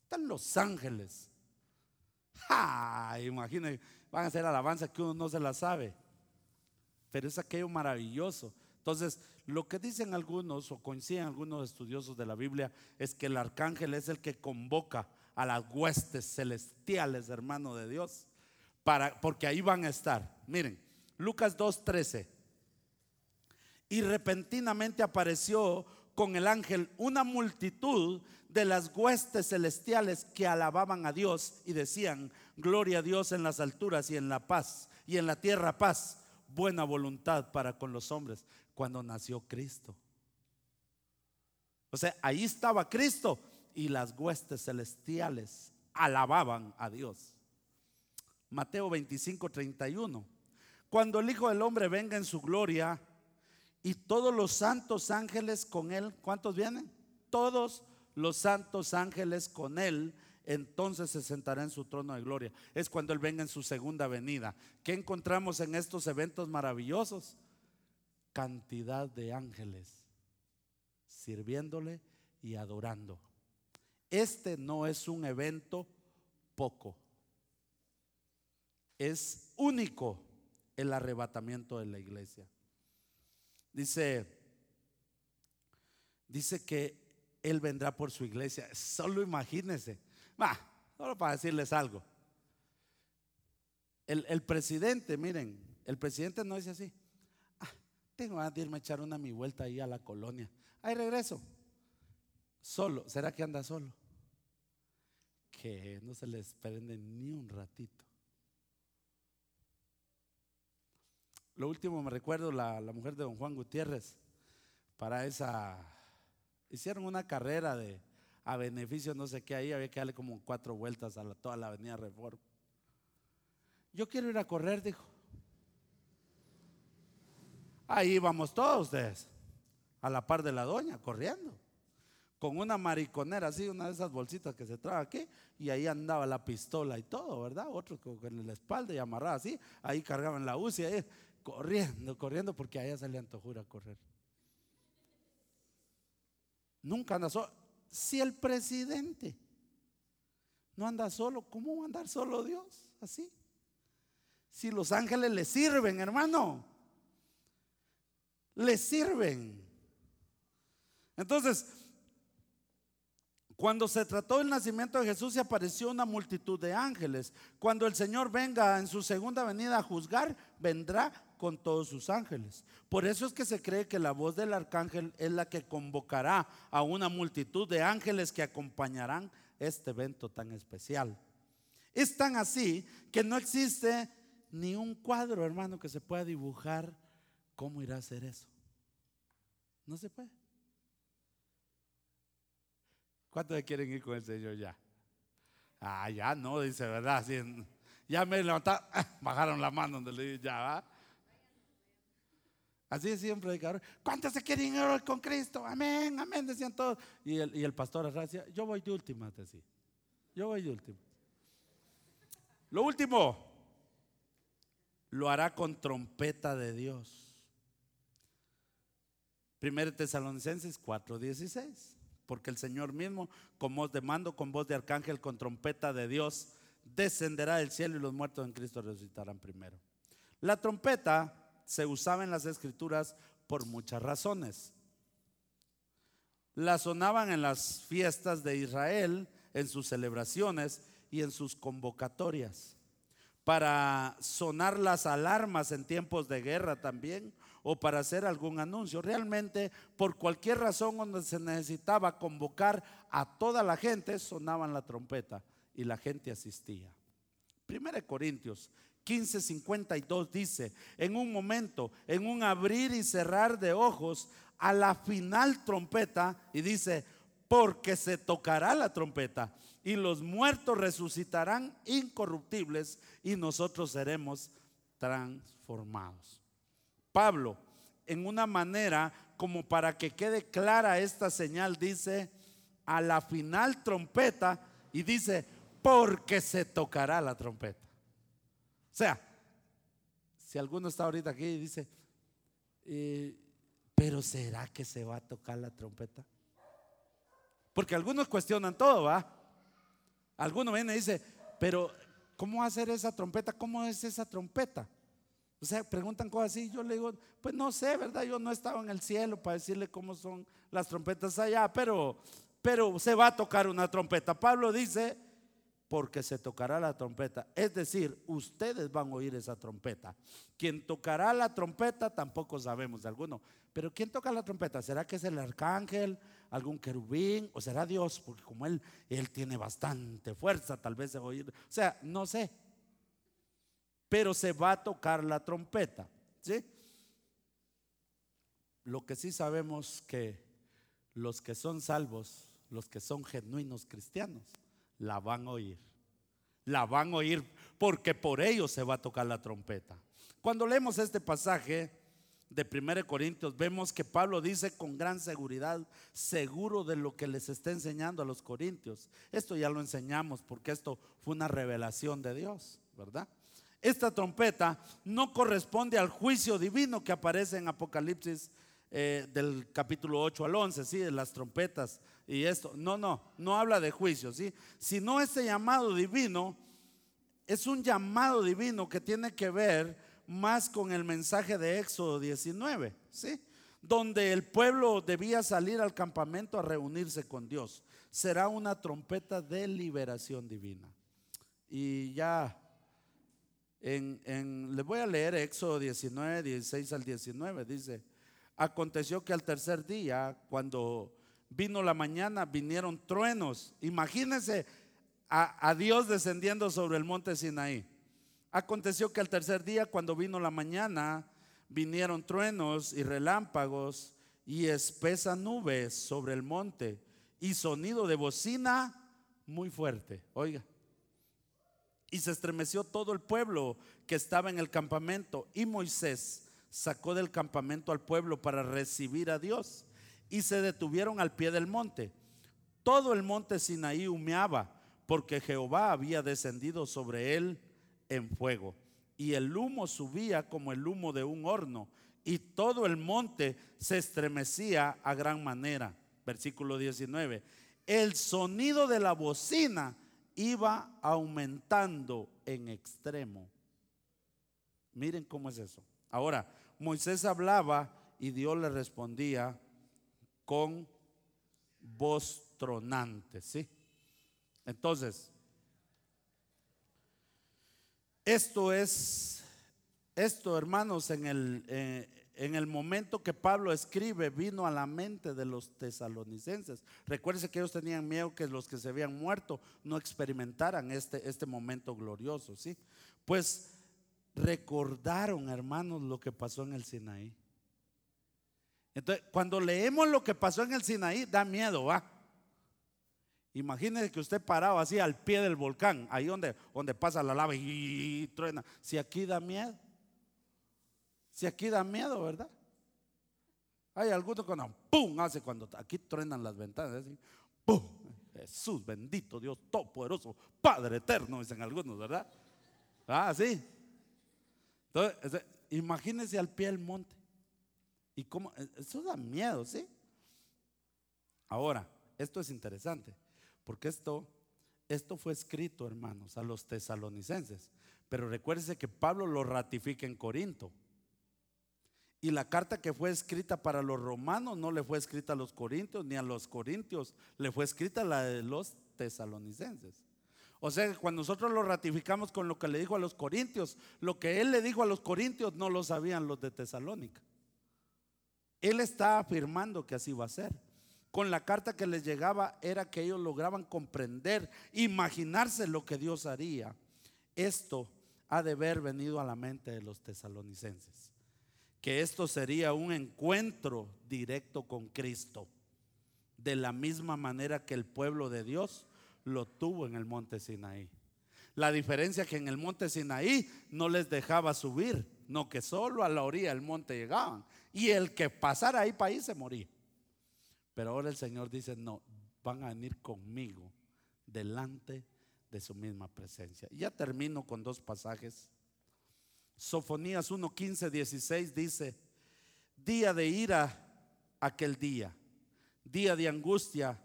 Están los ángeles. ¡Ja! Imaginen, van a hacer alabanza que uno no se la sabe. Pero es aquello maravilloso. Entonces, lo que dicen algunos o coinciden algunos estudiosos de la Biblia es que el arcángel es el que convoca a las huestes celestiales, hermano de Dios, para, porque ahí van a estar. Miren, Lucas 2.13. Y repentinamente apareció con el ángel una multitud de las huestes celestiales que alababan a Dios y decían, gloria a Dios en las alturas y en la paz, y en la tierra paz, buena voluntad para con los hombres cuando nació Cristo. O sea, ahí estaba Cristo y las huestes celestiales alababan a Dios. Mateo 25, 31. Cuando el Hijo del Hombre venga en su gloria y todos los santos ángeles con él, ¿cuántos vienen? Todos los santos ángeles con él, entonces se sentará en su trono de gloria. Es cuando él venga en su segunda venida. ¿Qué encontramos en estos eventos maravillosos? cantidad de ángeles sirviéndole y adorando. Este no es un evento poco. Es único el arrebatamiento de la iglesia. Dice, dice que Él vendrá por su iglesia. Solo imagínense. Va, solo para decirles algo. El, el presidente, miren, el presidente no dice así. Tengo ganas de irme a echar una mi vuelta ahí a la colonia. Ahí regreso. Solo. ¿Será que anda solo? Que no se les prende ni un ratito. Lo último me recuerdo la, la mujer de don Juan Gutiérrez para esa hicieron una carrera de a beneficio no sé qué ahí había que darle como cuatro vueltas a toda la avenida Reforma. Yo quiero ir a correr, dijo. Ahí vamos todos ustedes, a la par de la doña, corriendo, con una mariconera así, una de esas bolsitas que se trae aquí, y ahí andaba la pistola y todo, ¿verdad? Otro con la espalda y amarrada así, ahí cargaban la UCI, ahí, corriendo, corriendo, porque a ella se le antojó a correr. Nunca anda solo. Si el presidente no anda solo, ¿cómo va a andar solo Dios? Así. Si los ángeles le sirven, hermano le sirven. Entonces, cuando se trató del nacimiento de Jesús se apareció una multitud de ángeles. Cuando el Señor venga en su segunda venida a juzgar, vendrá con todos sus ángeles. Por eso es que se cree que la voz del arcángel es la que convocará a una multitud de ángeles que acompañarán este evento tan especial. Es tan así que no existe ni un cuadro, hermano, que se pueda dibujar cómo irá a ser eso. No se puede. ¿Cuántos quieren ir con el Señor ya? Ah, ya no, dice, ¿verdad? ya me levantaron, bajaron la mano donde le dije, ya va. Así siempre, predicador. ¿Cuántos se quieren ir con Cristo? Amén, amén, decían todos. Y el, y el pastor decía, yo voy de última, decía. Yo voy de última. Lo último, lo hará con trompeta de Dios. Primero Tesalonicenses 4:16. Porque el Señor mismo, con voz de mando, con voz de arcángel, con trompeta de Dios, descenderá del cielo y los muertos en Cristo resucitarán primero. La trompeta se usaba en las escrituras por muchas razones. La sonaban en las fiestas de Israel, en sus celebraciones y en sus convocatorias. Para sonar las alarmas en tiempos de guerra también o para hacer algún anuncio. Realmente, por cualquier razón donde se necesitaba convocar a toda la gente, sonaban la trompeta y la gente asistía. Primera Corintios 15:52 dice, en un momento, en un abrir y cerrar de ojos, a la final trompeta, y dice, porque se tocará la trompeta y los muertos resucitarán incorruptibles y nosotros seremos transformados. Pablo, en una manera como para que quede clara esta señal, dice, a la final trompeta y dice, porque se tocará la trompeta. O sea, si alguno está ahorita aquí y dice, eh, pero ¿será que se va a tocar la trompeta? Porque algunos cuestionan todo, ¿va? Alguno viene y dice, pero ¿cómo ser esa trompeta? ¿Cómo es esa trompeta? O sea, preguntan cosas así. Yo le digo, pues no sé, ¿verdad? Yo no he estado en el cielo para decirle cómo son las trompetas allá, pero, pero se va a tocar una trompeta. Pablo dice, porque se tocará la trompeta. Es decir, ustedes van a oír esa trompeta. Quien tocará la trompeta tampoco sabemos de alguno. Pero ¿quién toca la trompeta? ¿Será que es el arcángel, algún querubín o será Dios? Porque como él, él tiene bastante fuerza, tal vez se oír. O sea, no sé. Pero se va a tocar la trompeta. ¿Sí? Lo que sí sabemos que los que son salvos, los que son genuinos cristianos, la van a oír. La van a oír porque por ellos se va a tocar la trompeta. Cuando leemos este pasaje de 1 Corintios, vemos que Pablo dice con gran seguridad, seguro de lo que les está enseñando a los corintios. Esto ya lo enseñamos porque esto fue una revelación de Dios, ¿verdad? Esta trompeta no corresponde al juicio divino que aparece en Apocalipsis eh, del capítulo 8 al 11, ¿sí? De las trompetas y esto. No, no, no habla de juicio, ¿sí? Sino este llamado divino es un llamado divino que tiene que ver más con el mensaje de Éxodo 19, ¿sí? Donde el pueblo debía salir al campamento a reunirse con Dios. Será una trompeta de liberación divina. Y ya en, en, les voy a leer Éxodo 19, 16 al 19. Dice, Aconteció que al tercer día, cuando vino la mañana, vinieron truenos. Imagínense a, Dios descendiendo sobre el monte Sinaí. Aconteció que al tercer día, cuando vino la mañana, vinieron truenos y relámpagos y espesa nube sobre el monte y sonido de bocina muy fuerte. Oiga. Y se estremeció todo el pueblo que estaba en el campamento y Moisés sacó del campamento al pueblo para recibir a Dios y se detuvieron al pie del monte. Todo el monte Sinaí humeaba porque Jehová había descendido sobre él en fuego y el humo subía como el humo de un horno y todo el monte se estremecía a gran manera. Versículo 19. El sonido de la bocina iba aumentando en extremo. Miren cómo es eso. Ahora, Moisés hablaba y Dios le respondía con voz tronante, ¿sí? Entonces, esto es, esto hermanos, en el, eh, en el momento que Pablo escribe, vino a la mente de los tesalonicenses. Recuérdense que ellos tenían miedo que los que se habían muerto no experimentaran este, este momento glorioso, ¿sí? Pues recordaron, hermanos, lo que pasó en el Sinaí. Entonces, cuando leemos lo que pasó en el Sinaí, da miedo, va. Imagínese que usted parado así al pie del volcán, ahí donde, donde pasa la lava y, truena. Si aquí da miedo, si aquí da miedo, ¿verdad? Hay algunos cuando ¡pum! hace cuando aquí truenan las ventanas, así, ¡pum! Jesús bendito, Dios todopoderoso, Padre eterno, dicen algunos, ¿verdad? Ah, sí. Entonces, imagínense al pie del monte. Y cómo, e, eso da miedo, ¿sí? Ahora, esto es interesante, porque esto, esto fue escrito, hermanos, a los tesalonicenses. Pero recuérdese que Pablo lo ratifica en Corinto. Y la carta que fue escrita para los romanos no le fue escrita a los corintios, ni a los corintios, le fue escrita la de los tesalonicenses. O sea, cuando nosotros lo ratificamos con lo que le dijo a los corintios, lo que él le dijo a los corintios no lo sabían los de Tesalónica. Él está afirmando que así va a ser. Con la carta que les llegaba era que ellos lograban comprender, imaginarse lo que Dios haría. Esto ha de haber venido a la mente de los tesalonicenses que esto sería un encuentro directo con Cristo, de la misma manera que el pueblo de Dios lo tuvo en el monte Sinaí. La diferencia es que en el monte Sinaí no les dejaba subir, no que solo a la orilla del monte llegaban. Y el que pasara ahí para ahí se moría. Pero ahora el Señor dice, no, van a venir conmigo delante de su misma presencia. Y ya termino con dos pasajes Sofonías 1, 15, 16 dice, día de ira aquel día, día de angustia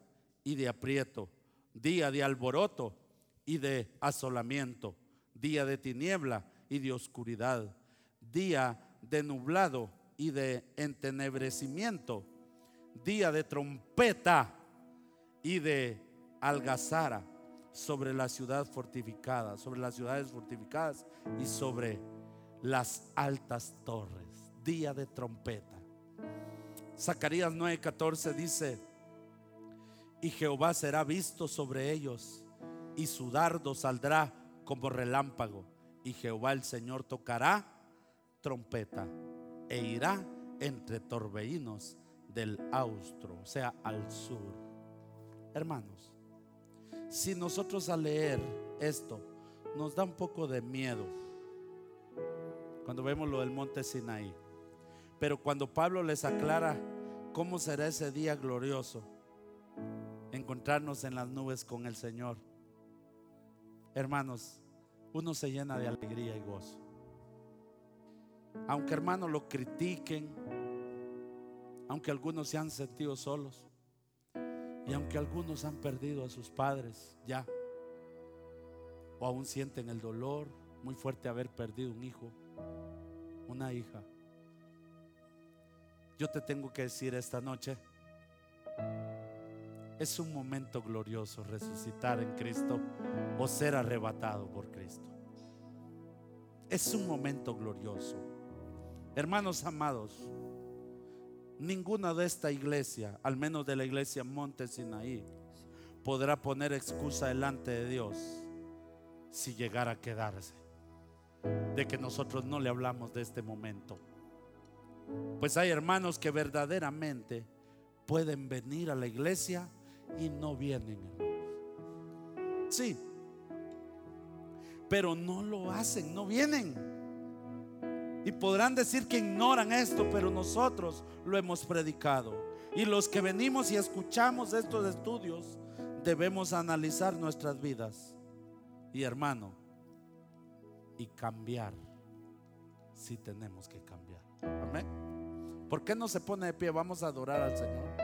y de aprieto, día de alboroto y de asolamiento, día de tiniebla y de oscuridad, día de nublado y de entenebrecimiento, día de trompeta y de algazara sobre la ciudad fortificada, sobre las ciudades fortificadas y sobre las altas torres. Día de trompeta. Zacarías 9:14 dice, y Jehová será visto sobre ellos, y su dardo saldrá como relámpago, y Jehová el Señor tocará trompeta, e irá entre torbellinos del austro, o sea, al sur. Hermanos, si nosotros al leer esto nos da un poco de miedo, cuando vemos lo del monte Sinaí. Pero cuando Pablo les aclara cómo será ese día glorioso, encontrarnos en las nubes con el Señor, hermanos, uno se llena de alegría y gozo. Aunque hermanos lo critiquen, aunque algunos se han sentido solos y aunque algunos han perdido a sus padres ya, o aún sienten el dolor muy fuerte de haber perdido un hijo, una hija. Yo te tengo que decir esta noche, es un momento glorioso resucitar en Cristo o ser arrebatado por Cristo. Es un momento glorioso. Hermanos amados, ninguna de esta iglesia, al menos de la iglesia Monte Sinaí, podrá poner excusa delante de Dios si llegara a quedarse de que nosotros no le hablamos de este momento. Pues hay hermanos que verdaderamente pueden venir a la iglesia y no vienen. Sí, pero no lo hacen, no vienen. Y podrán decir que ignoran esto, pero nosotros lo hemos predicado. Y los que venimos y escuchamos estos estudios, debemos analizar nuestras vidas. Y hermano, y cambiar si tenemos que cambiar. Amén. ¿Por qué no se pone de pie? Vamos a adorar al Señor.